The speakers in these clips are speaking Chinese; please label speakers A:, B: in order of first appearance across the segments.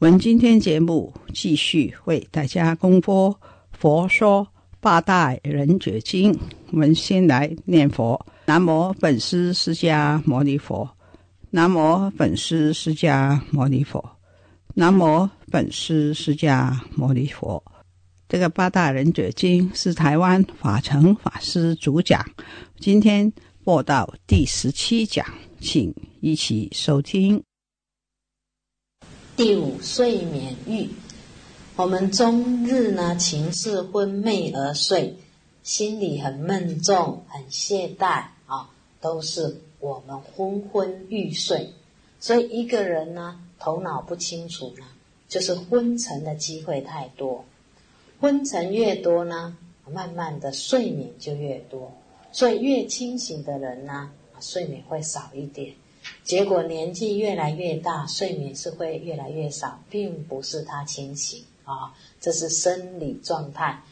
A: 我們今天节目继续为大家公播《佛说八大人覺經》。我们先来念佛：南无本师释迦牟尼佛，南无本师释迦牟尼佛，南无本师释迦牟尼佛。这个八大人覺經是台湾法成法师主讲，今天播到第十七讲，请一起收听。
B: 第五睡眠欲，我们终日呢情事昏昧而睡，心里很闷重、很懈怠啊、都是我们昏昏欲睡。所以一个人呢头脑不清楚呢，就是昏沉的机会太多。昏沉越多呢，慢慢的睡眠就越多。所以越清醒的人呢，睡眠会少一点。结果年纪越来越大，睡眠是会越来越少，并不是他清醒啊、这，是生理状态。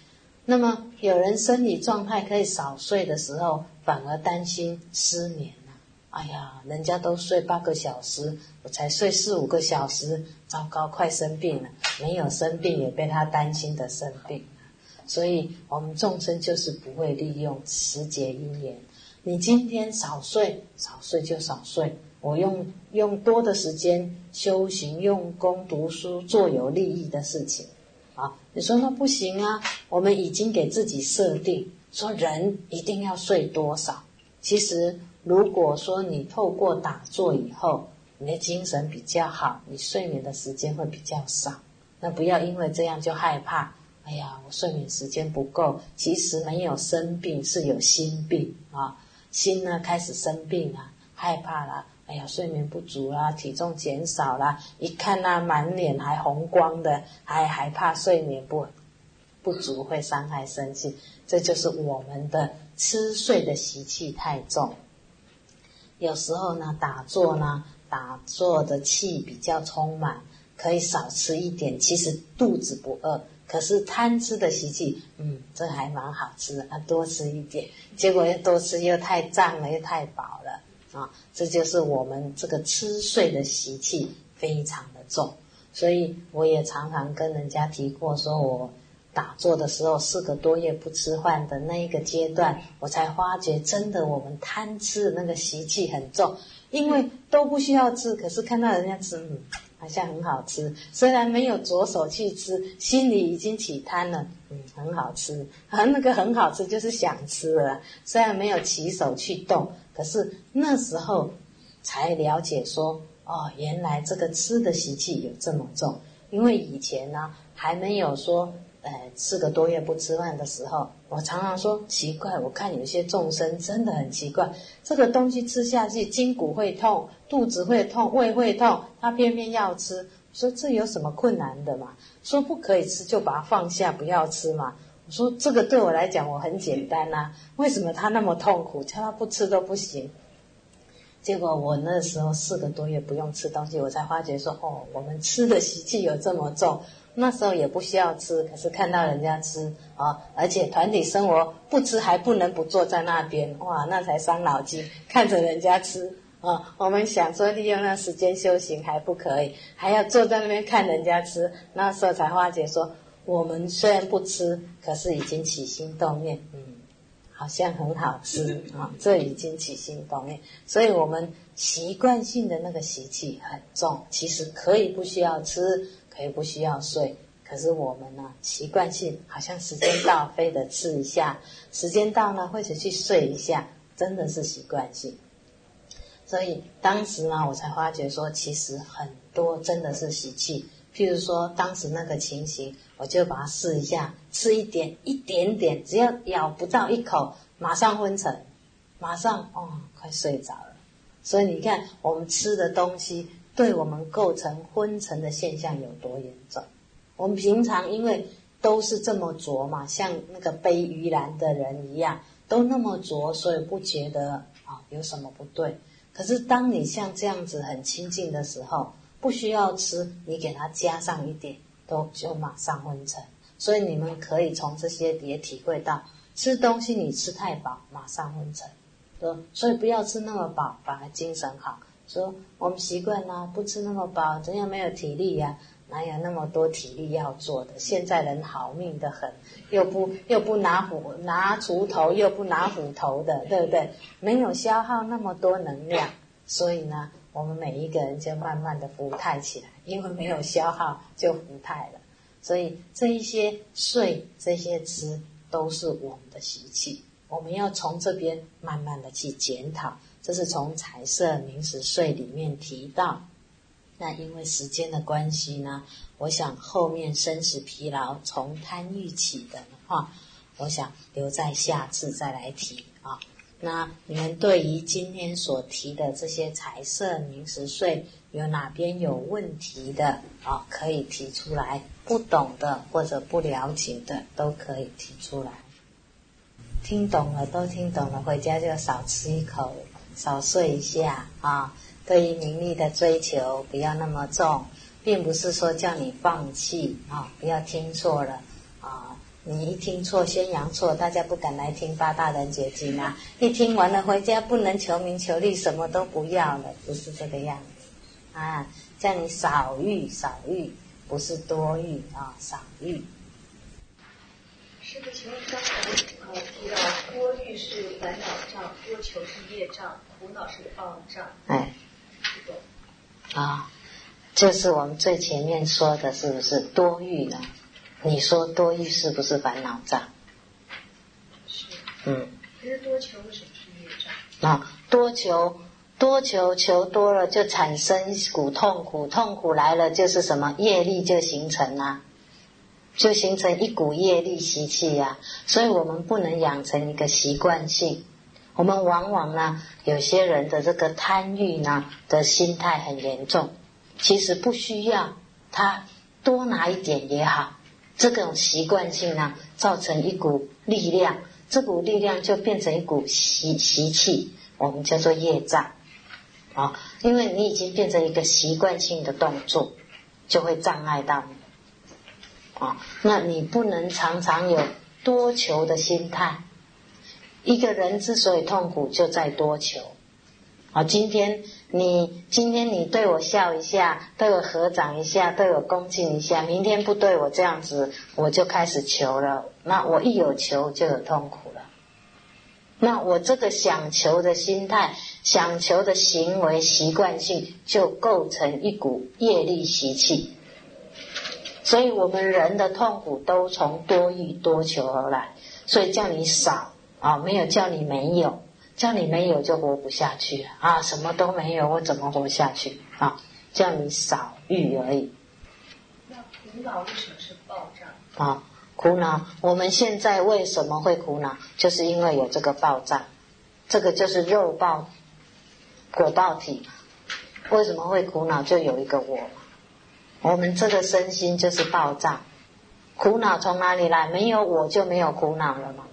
B: 那么有人生理状态可以少睡的时候，反而担心失眠了。哎呀，人家都睡八个小时，我才睡四五个小时，糟糕，快生病了。没有生病，也被他担心的生病。所以我们众生就是不会利用时节因缘。你今天少睡，少睡就少睡。我用用多的时间修行、用功、读书，做有利益的事情。啊，你说那不行啊？我们已经给自己设定，说人一定要睡多少。其实，如果说你透过打坐以后，你的精神比较好，你睡眠的时间会比较少。那不要因为这样就害怕。哎呀，我睡眠时间不够。其实没有生病，是有心病啊。心呢开始生病啊，害怕啦，哎呀，睡眠不足啦，体重减少啦，一看那满脸还红光的，还害怕睡眠不不足会伤害身体，这就是我们的吃睡的习气太重。有时候呢，打坐呢，打坐的气比较充满，可以少吃一点，其实肚子不饿。可是貪吃的習氣，嗯，這還蠻好吃的，啊，多吃一點，結果又多吃又太胀了，又太飽了，啊，這就是我們這個吃睡的習氣非常的重。所以我也常常跟人家提過，說我打坐的時候四個多月不吃飯的那一個階段，我才發覺真的我們貪吃的那個習氣很重，因為都不需要吃，可是看到人家吃，嗯。好像很好吃，虽然没有着手去吃，心里已经起贪了。嗯，很好吃，啊，那个很好吃就是想吃了。虽然没有起手去动，可是那时候才了解说，哦，原来这个吃的习气有这么重。因为以前呢，还没有说。呃，四个多月不吃饭的时候，我常常说奇怪，我看有些众生真的很奇怪，这个东西吃下去，筋骨会痛，肚子会痛，胃会痛，他偏偏要吃。我說這有什么困难的嘛？说不可以吃就把它放下，不要吃嘛。我说这个对我来讲我很简单啊，为什么他那么痛苦，叫他不吃都不行？结果我那时候四个多月不用吃东西，我才发觉说哦，我们吃的习气有这么重。那時候也不需要吃，可是看到人家吃啊，而且團體生活不吃還不能不坐在那邊，哇，那才傷腦筋。看着人家吃啊，我們想說利用那時間修行還不可以，還要坐在那邊看人家吃。那時候才化解說，我們雖然不吃，可是已經起心動念，嗯，好像很好吃啊，這已經起心動念。所以我們習慣性的那個習氣很重，其實可以不需要吃。可以不需要睡，可是我们呢，习惯性好像时间到非得吃一下，时间到呢或者去睡一下，真的是习惯性。所以当时呢，我才发觉说，其实很多真的是习气。譬如说，当时那个情形，我就把它试一下，吃一点，一点点，只要咬不到一口，马上昏沉，马上哦，快睡着了。所以你看，我们吃的东西对我们构成昏沉的现象有多严重？我们平常因为都是这么浊嘛，像那个背鱼篮的人一样，都那么浊，所以不觉得啊有什么不对。可是，当你像这样子很亲近的时候，不需要吃，你给它加上一点，都就马上昏沉。所以你们可以从这些也体会到，吃东西你吃太饱，马上昏沉。说，所以不要吃那么饱，反而精神好。说我们习惯啦，不吃那么饱，怎样没有体力呀？哪有那么多体力要做的？现在人好命的很，又不又不拿斧拿锄头，又不拿斧头的，对不对？没有消耗那么多能量，所以呢，我们每一个人就慢慢的浮态起来，因为没有消耗就浮态了。所以这一些睡，这些吃，都是我们的习气，我们要从这边慢慢的去检讨。这是从彩色名食睡里面提到。那因为时间的关系呢，我想后面生死疲劳从贪欲起的话，我想留在下次再来提啊。那你们对于今天所提的这些彩色名食睡，有哪边有问题的啊？可以提出来，不懂的或者不了解的都可以提出来。听懂了都听懂了，回家就少吃一口，少睡一下啊。对于名利的追求，不要那么重，并不是说叫你放弃啊！不要听错了啊！你一听错，宣扬错，大家不敢来听八大人觉经啊！一听完了回家，不能求名求利，什么都不要了，不是这个样子啊！叫你少欲，少欲，不是多欲啊，少欲。
C: 师傅，请问刚才呃提到多欲是烦恼障，多求是业障，苦恼是报障。
B: 哎。啊，就是我们最前面说的，是不是多欲呢？你说多欲是不是烦恼障？
C: 是。
B: 嗯。
C: 可是多求为什么是业障？啊，
B: 多求，多求，求多了就产生一股痛苦，痛苦来了就是什么业力就形成啦，就形成一股业力习气呀。所以我们不能养成一个习惯性。我们往往呢，有些人的这个贪欲呢的心态很严重，其实不需要他多拿一点也好，这种习惯性呢，造成一股力量，这股力量就变成一股习习气，我们叫做业障啊，因为你已经变成一个习惯性的动作，就会障碍到你啊，那你不能常常有多求的心态。一个人之所以痛苦，就在多求。啊，今天你今天你对我笑一下，对我合掌一下，对我恭敬一下，明天不对我这样子，我就开始求了。那我一有求，就有痛苦了。那我这个想求的心态、想求的行为习惯性，就构成一股业力习气。所以我们人的痛苦都从多欲多求而来。所以叫你少。啊，没有叫你没有，叫你没有就活不下去了啊！什么都没有，我怎么活下去啊？叫你少欲而
C: 已。那苦恼为什么是暴胀？
B: 啊，苦恼，我们现在为什么会苦恼？就是因为有这个暴胀，这个就是肉暴果报体。为什么会苦恼？就有一个我，我们这个身心就是爆炸。苦恼从哪里来？没有我就没有苦恼了吗？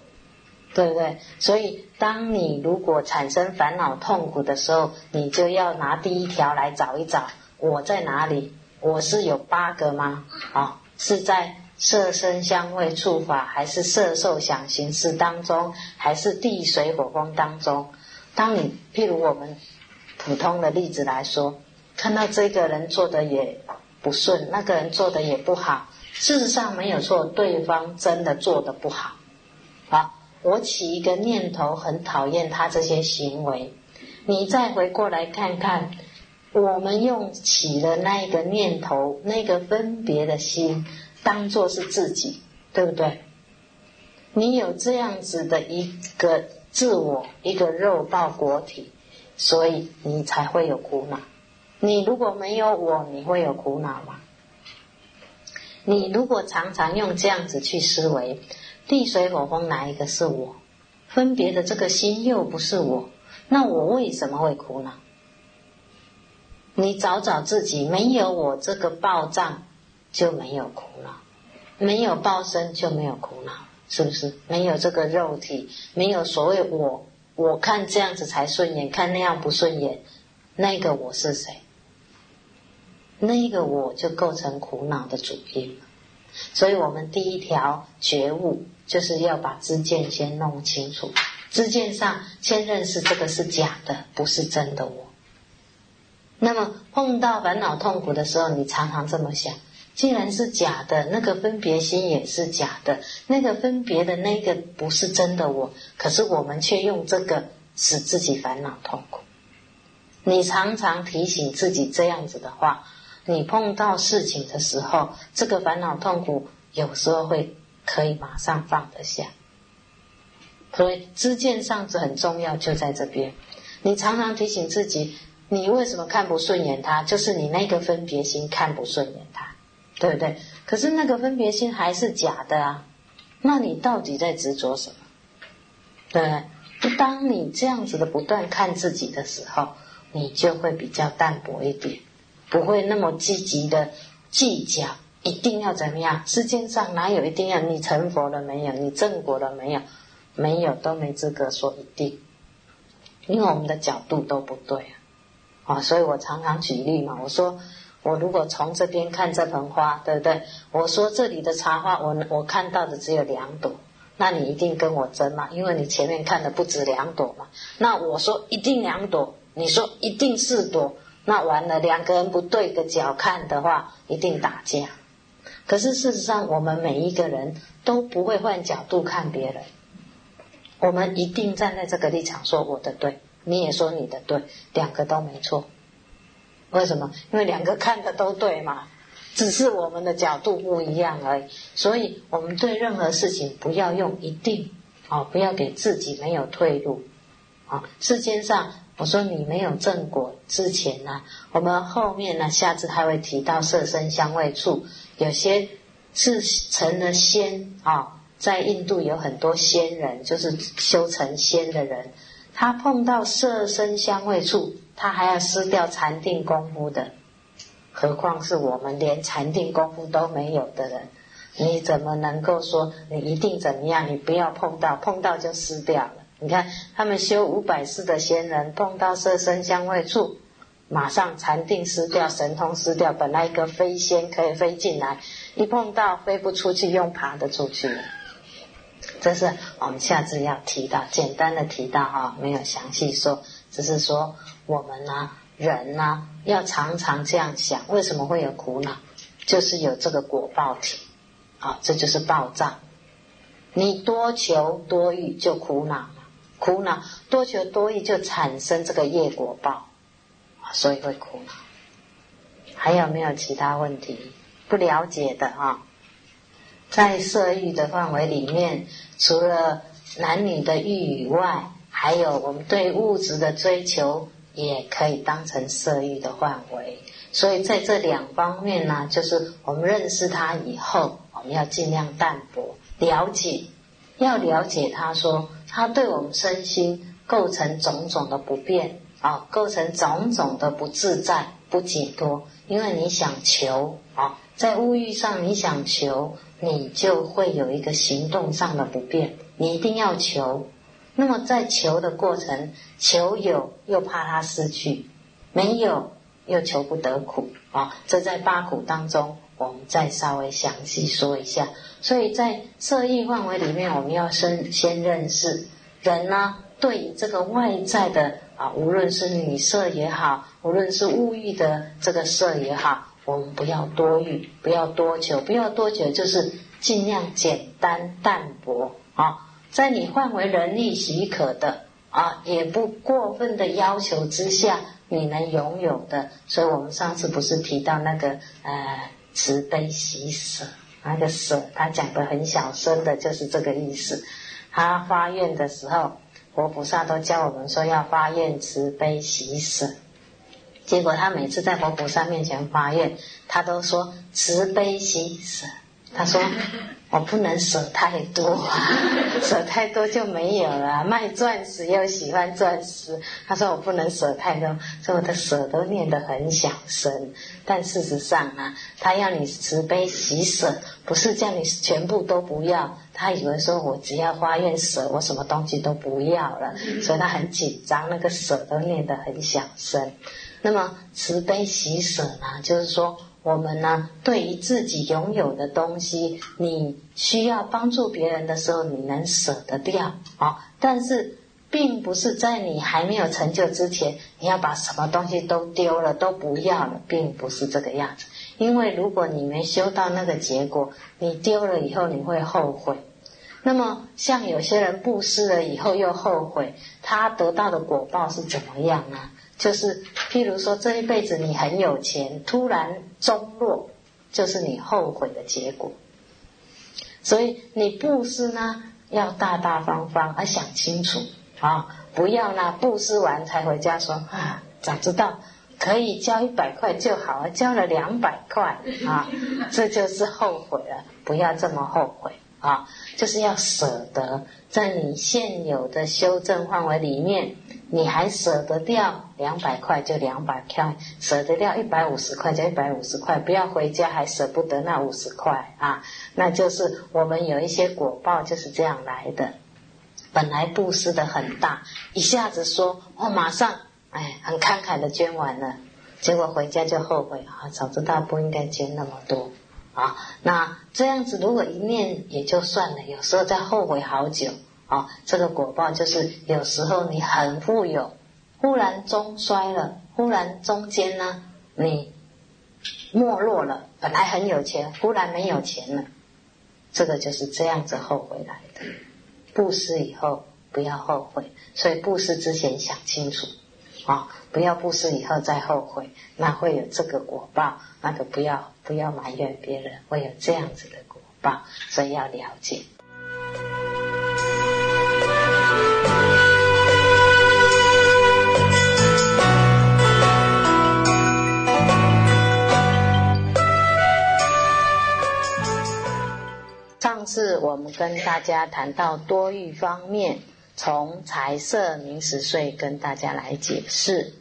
B: 对不对？所以，当你如果产生烦恼痛苦的时候，你就要拿第一条来找一找，我在哪里？我是有八个吗？啊，是在色身香味触法，还是色受想行识当中，还是地水火风当中？当你譬如我们普通的例子来说，看到这个人做的也不顺，那个人做的也不好，事实上没有错，对方真的做的不好，好。我起一个念头，很讨厌他这些行为。你再回过来看看，我们用起的那一个念头，那个分别的心，当做是自己，对不对？你有这样子的一个自我，一个肉道果体，所以你才会有苦恼。你如果没有我，你会有苦恼吗？你如果常常用这样子去思维，地水火风哪一个是我？分别的这个心又不是我，那我为什么会苦恼？你找找自己，没有我这个报障就没有苦恼，没有报身就没有苦恼，是不是？没有这个肉体，没有所谓我，我看这样子才顺眼，看那样不顺眼，那个我是谁？那个我就构成苦恼的主因。所以我们第一条觉悟就是要把知见先弄清楚，知见上先认识这个是假的，不是真的我。那么碰到烦恼痛苦的时候，你常常这么想：既然是假的，那个分别心也是假的，那个分别的那个不是真的我，可是我们却用这个使自己烦恼痛苦。你常常提醒自己这样子的话，你碰到事情的时候，这个烦恼痛苦有时候会可以马上放得下。所以知见上是很重要，就在这边。你常常提醒自己。你为什么看不顺眼他？就是你那个分别心看不顺眼他，对不对？可是那个分别心还是假的啊，那你到底在执着什么？对对？当你这样子的不断看自己的时候，你就会比较淡薄一点，不会那么积极的计较，一定要怎么样？世界上哪有一定要？你成佛了没有？你正果了没有？没有都没资格说一定，因为我们的角度都不对啊。啊，所以我常常举例嘛，我说我如果从这边看这盆花，对不对？我说这里的茶花，我我看到的只有两朵，那你一定跟我争嘛，因为你前面看的不止两朵嘛。那我说一定两朵，你说一定四朵，那完了，两个人不对个角看的话，一定打架。可是事实上，我们每一个人都不会换角度看别人，我们一定站在这个立场说我的对。你也说你的对，两个都没错。为什么？因为两个看的都对嘛，只是我们的角度不一样而已。所以，我们对任何事情不要用一定，哦，不要给自己没有退路。啊，世间上，我说你没有正果之前呢，我们后面呢，下次还会提到色身香味触，有些是成了仙啊，在印度有很多仙人，就是修成仙的人。他碰到色身香味触，他还要失掉禅定功夫的，何况是我们连禅定功夫都没有的人，你怎么能够说你一定怎么样？你不要碰到，碰到就失掉。你看他们修五百世的仙人，碰到色身香味触，马上禅定失掉，神通失掉。本来一个飞仙可以飞进来，一碰到飞不出去，用爬的出去了。这是我们下次要提到，简单的提到哈，没有详细说，只是说我们呢，人呢，要常常这样想，为什么会有苦恼？就是有这个果报体，啊，这就是报障。你多求多欲就苦恼，苦恼多求多欲就产生这个业果报，所以会苦恼。还有没有其他问题不了解的啊？在色欲的范围里面，除了男女的欲以外，还有我们对物质的追求，也可以当成色欲的范围。所以在这两方面呢，就是我们认识他以后，我们要尽量淡薄了解，要了解他说他对我们身心构成种种的不便啊，构成种种的不自在、不解脱。因为你想求啊，在物欲上你想求。你就会有一个行动上的不便，你一定要求。那么在求的过程，求有又怕他失去，没有又求不得苦啊。这在八苦当中，我们再稍微详细说一下。所以在色意范围里面，我们要先先认识人呢，对这个外在的啊，无论是女色也好，无论是物欲的这个色也好。我们不要多欲，不要多求，不要多求，就是尽量简单淡薄啊，在你范围能力许可的啊，也不过分的要求之下，你能拥有的。所以我们上次不是提到那个呃慈悲喜舍那个舍，他讲的很小声的，就是这个意思。他发愿的时候，佛菩萨都教我们说要发愿慈悲喜舍。结果他每次在佛菩萨面前发愿，他都说慈悲喜舍。他说。我不能舍太多，舍太多就没有了。卖钻石又喜欢钻石，他说我不能舍太多，所以我的舍都念得很小声。但事实上啊，他要你慈悲喜舍，不是叫你全部都不要。他以为说我只要发愿舍，我什么东西都不要了，所以他很紧张，那个舍都念得很小声。那么慈悲喜舍呢，就是说。我们呢，对于自己拥有的东西，你需要帮助别人的时候，你能舍得掉啊？但是，并不是在你还没有成就之前，你要把什么东西都丢了，都不要了，并不是这个样子。因为如果你没修到那个结果，你丢了以后你会后悔。那么，像有些人布施了以后又后悔，他得到的果报是怎么样呢？就是，譬如说，这一辈子你很有钱，突然中落，就是你后悔的结果。所以你布施呢，要大大方方，要想清楚啊，不要呢布施完才回家说啊，早知道可以交一百块就好啊，交了两百块啊，这就是后悔了。不要这么后悔啊，就是要舍得在你现有的修正范围里面。你还舍得掉两百块就两百块，舍得掉一百五十块就一百五十块，不要回家还舍不得那五十块啊！那就是我们有一些果报就是这样来的。本来布施的很大，一下子说哦，马上哎很慷慨的捐完了，结果回家就后悔啊，早知道不应该捐那么多啊！那这样子如果一念也就算了，有时候再后悔好久。啊，这个果报就是有时候你很富有，忽然中衰了，忽然中间呢你没落了，本来很有钱，忽然没有钱了，这个就是这样子后悔来的。布施以后不要后悔，所以布施之前想清楚啊，不要布施以后再后悔，那会有这个果报，那个不要不要埋怨别人，会有这样子的果报，所以要了解。上次我们跟大家谈到多欲方面，从财色名食睡跟大家来解释。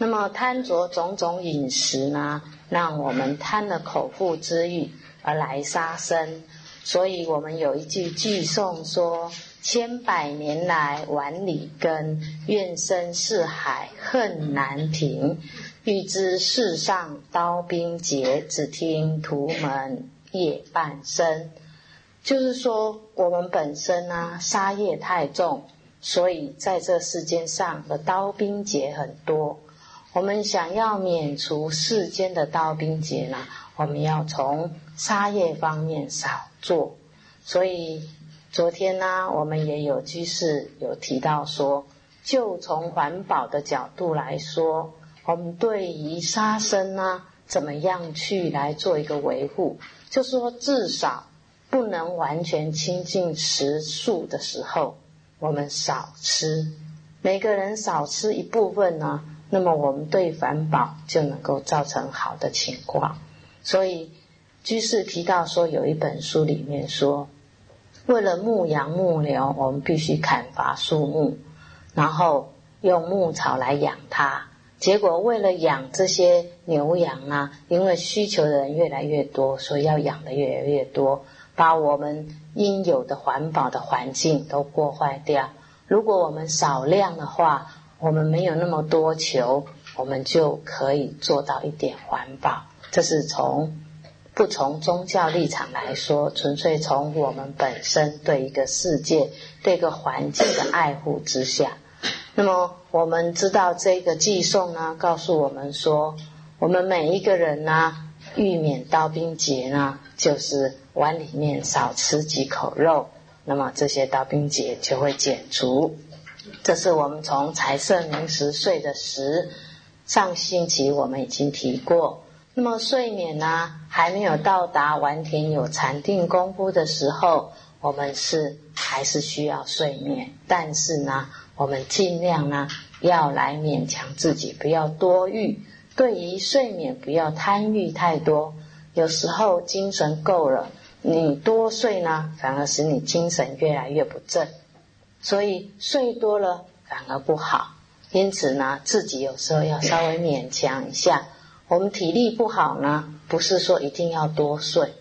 B: 那么贪着种种饮食呢，让我们贪了口腹之欲而来杀生。所以我们有一句句颂说：千百年来碗里羹，愿生四海恨难平。欲知世上刀兵劫，只听屠门夜半声。就是说，我们本身呢，杀业太重，所以在这世间上的刀兵劫很多。我们想要免除世间的刀兵劫呢，我们要从杀业方面少做。所以昨天呢，我们也有居士有提到说，就从环保的角度来说，我们对于杀生呢，怎么样去来做一个维护？就说至少。不能完全亲近食素的时候，我们少吃，每个人少吃一部分呢，那么我们对环保就能够造成好的情况。所以居士提到说，有一本书里面说，为了牧羊牧牛，我们必须砍伐树木，然后用牧草来养它。结果为了养这些牛羊啊，因为需求的人越来越多，所以要养的越来越多。把我们应有的环保的环境都破坏掉。如果我们少量的话，我们没有那么多求，我们就可以做到一点环保。这是从不从宗教立场来说，纯粹从我们本身对一个世界、对一个环境的爱护之下。那么我们知道这个寄送呢，告诉我们说，我们每一个人呢，欲免刀兵劫呢，就是。碗里面少吃几口肉，那么这些刀兵劫就会减除。这是我们从财色名食睡的食上星期我们已经提过。那么睡眠呢，还没有到达完全有禅定功夫的时候，我们是还是需要睡眠，但是呢，我们尽量呢要来勉强自己，不要多欲。对于睡眠，不要贪欲太多。有时候精神够了，你多睡呢，反而使你精神越来越不正。所以睡多了反而不好。因此呢，自己有时候要稍微勉强一下。我们体力不好呢，不是说一定要多睡。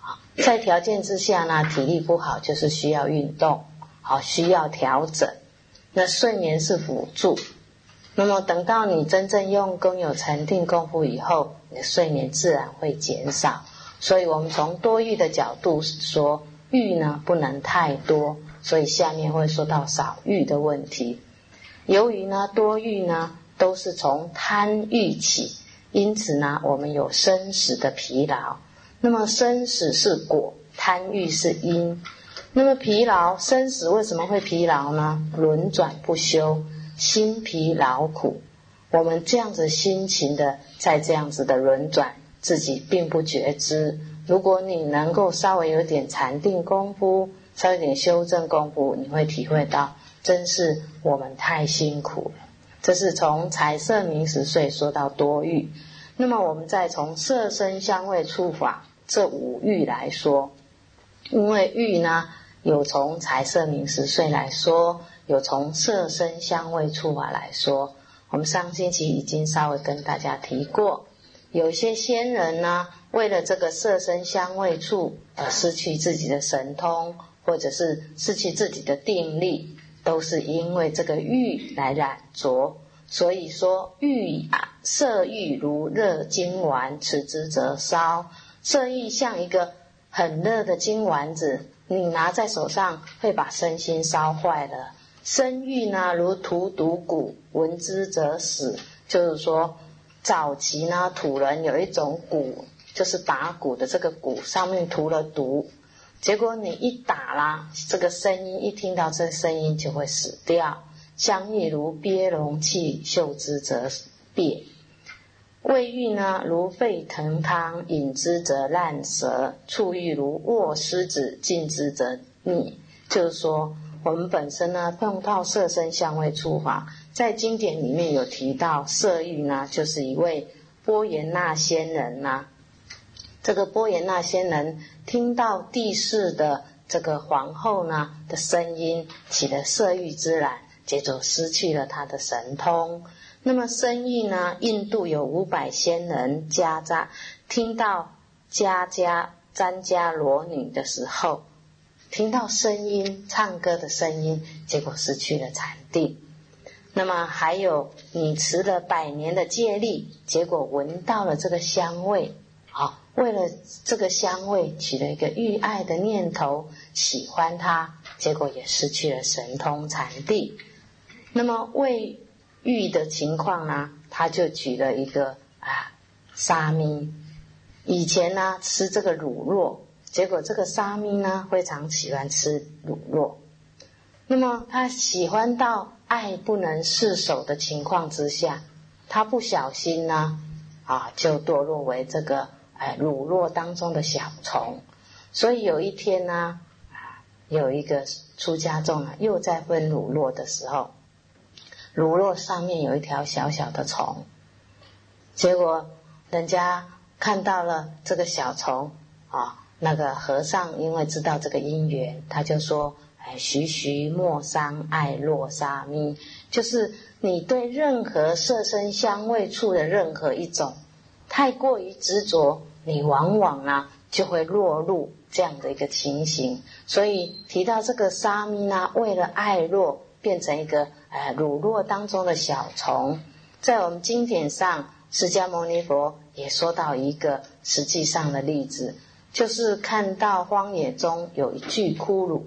B: 啊，在条件之下呢，体力不好就是需要运动，好需要调整。那睡眠是辅助。那么等到你真正用功有禅定功夫以后，你的睡眠自然会减少。所以我们从多欲的角度说，欲呢不能太多，所以下面会说到少欲的问题。由于呢多欲呢都是从贪欲起，因此呢我们有生死的疲劳。那么生死是果，贪欲是因。那么疲劳生死为什么会疲劳呢？轮转不休。心疲劳苦，我们这样子辛勤的在这样子的轮转，自己并不觉知。如果你能够稍微有点禅定功夫，稍微点修正功夫，你会体会到，真是我们太辛苦了。这是从财色名食睡说到多欲，那么我们再从色声香味触法这五欲来说，因为欲呢，有从财色名食睡来说。有从色声香味触法来说，我们上星期已经稍微跟大家提过，有些仙人呢，为了这个色声香味触而失去自己的神通，或者是失去自己的定力，都是因为这个欲来染着。所以说，欲啊，色欲如热金丸，持之则烧。色欲像一个很热的金丸子，你拿在手上会把身心烧坏了。生育呢，如涂毒蛊，闻之则死。就是说，早期呢，土人有一种蛊，就是打鼓的这个鼓上面涂了毒，结果你一打啦，这个声音一听到这声音就会死掉。香欲如鳖容器，嗅之则灭。味欲呢，如沸腾汤，饮之则烂舌。触欲如握狮子，进之则腻。就是说。我们本身呢，碰到色身香味触法，在经典里面有提到色欲呢，就是一位波颜那仙人呐。这个波颜那仙人听到帝释的这个皇后呢的声音，起了色欲之染，接着失去了他的神通。那么生意呢，印度有五百仙人家家听到家家詹家罗女的时候。听到声音，唱歌的声音，结果失去了禅定。那么还有，你持了百年的戒力，结果闻到了这个香味，好，为了这个香味起了一个欲爱的念头，喜欢它，结果也失去了神通禅定。那么为欲的情况呢？他就举了一个啊沙弥，以前呢吃这个乳酪。结果这个沙弥呢，非常喜欢吃乳酪。那么他喜欢到爱不能释手的情况之下，他不小心呢，啊，就堕落为这个哎乳酪当中的小虫。所以有一天呢，啊，有一个出家众啊，又在分乳酪的时候，乳酪上面有一条小小的虫。结果人家看到了这个小虫啊。那个和尚因为知道这个因缘，他就说：“哎，徐徐莫伤爱洛沙弥，就是你对任何色身香味触的任何一种，太过于执着，你往往呢就会落入这样的一个情形。所以提到这个沙弥呢，为了爱落，变成一个呃乳酪当中的小虫。在我们经典上，释迦牟尼佛也说到一个实际上的例子。”就是看到荒野中有一具骷髅，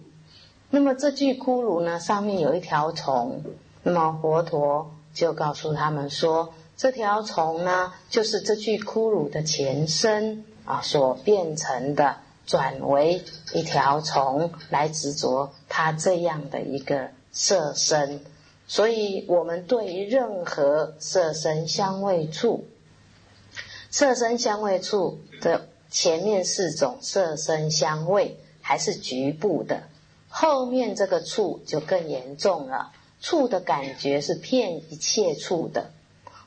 B: 那么这具骷髅呢，上面有一条虫，那么佛陀就告诉他们说，这条虫呢，就是这具骷髅的前身啊，所变成的，转为一条虫来执着它这样的一个色身，所以我们对于任何色身香味触。色身香味触的前面四种色身香味还是局部的，后面这个触就更严重了。触的感觉是骗一切处的，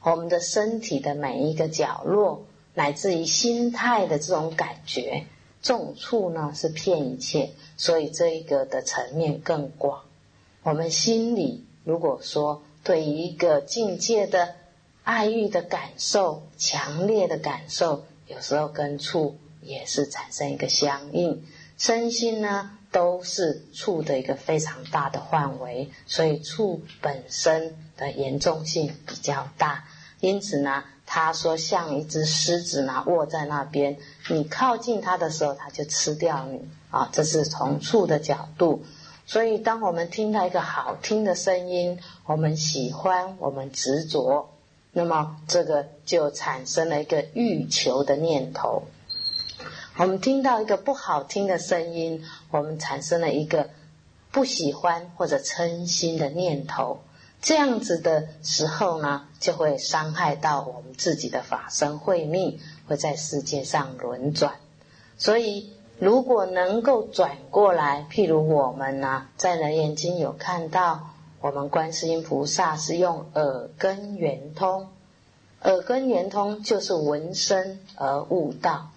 B: 我们的身体的每一个角落，乃至于心态的这种感觉，这种触呢是骗一切，所以这一个的层面更广。我们心里如果说对于一个境界的爱欲的感受，强烈的感受，有时候跟触也是产生一个相应，身心呢。都是触的一个非常大的范围，所以触本身的严重性比较大。因此呢，他说像一只狮子呢卧在那边，你靠近它的时候，它就吃掉你啊。这是从触的角度。所以，当我们听到一个好听的声音，我们喜欢，我们执着，那么这个就产生了一个欲求的念头。我们听到一个不好听的声音，我们产生了一个不喜欢或者嗔心的念头。这样子的时候呢，就会伤害到我们自己的法身慧命，会在世界上轮转。所以，如果能够转过来，譬如我们呢，在《楞严经》有看到，我们观世音菩萨是用耳根圆通，耳根圆通就是闻声而悟道。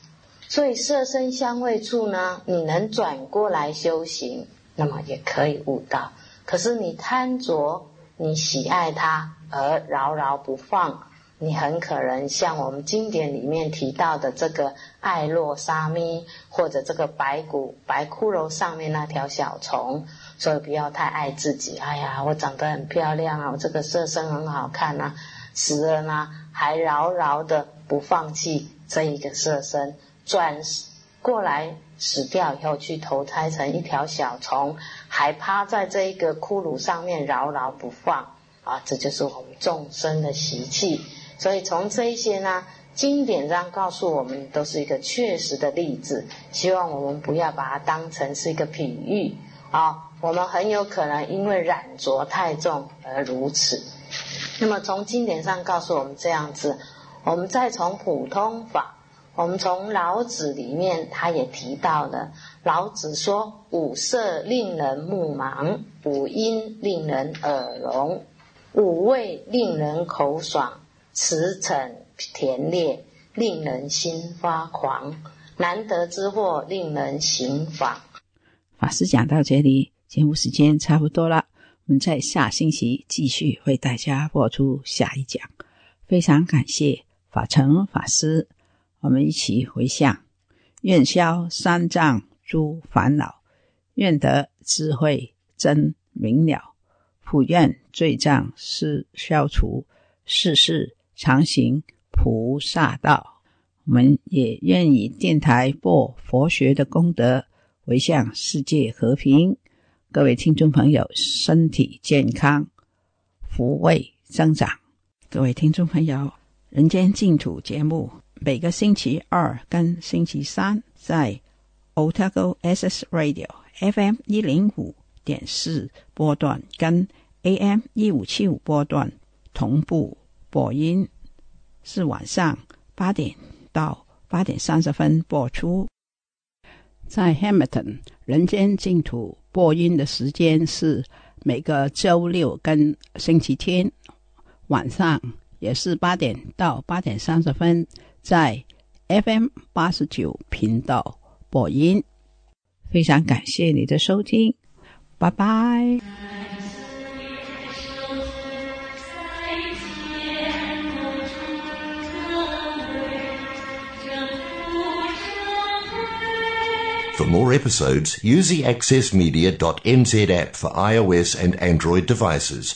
B: 所以色身香味触呢，你能转过来修行，那么也可以悟道。可是你贪着，你喜爱它而牢牢不放，你很可能像我们经典里面提到的这个爱洛沙弥，或者这个白骨白骷髅上面那条小虫。所以不要太爱自己。哎呀，我长得很漂亮啊，我这个色身很好看啊，死了呢还牢牢的不放弃这一个色身。转过来死掉以后，去投胎成一条小虫，还趴在这一个骷髅上面牢牢不放啊！这就是我们众生的习气。所以从这一些呢，经典上告诉我们，都是一个确实的例子。希望我们不要把它当成是一个比喻啊！我们很有可能因为染着太重而如此。那么从经典上告诉我们这样子，我们再从普通法。我们从老子里面，他也提到了。老子说：“五色令人目盲，五音令人耳聋，五味令人口爽，驰骋甜烈，令人心发狂。难得之货，令人行妨。”
A: 法师讲到这里，节目时间差不多了。我们在下星期继续为大家播出下一讲。非常感谢法成法师。我们一起回向，愿消三障诸烦恼，愿得智慧真明了，普愿罪障是消除，世世常行菩萨道。我们也愿以电台播佛学的功德，回向世界和平。各位听众朋友，身体健康，福慧增长。各位听众朋友，人间净土节目。每个星期二跟星期三在 Otago SS Radio FM 一零五点四波段跟 AM 一五七五波段同步播音，是晚上八点到八点三十分播出。在 Hamilton 人间净土播音的时间是每个周六跟星期天晚上，也是八点到八点三十分。在 FM 八十九频道播音，非常感谢你的收听，拜拜。
D: For more episodes, use the accessmedia.nz app for iOS and Android devices,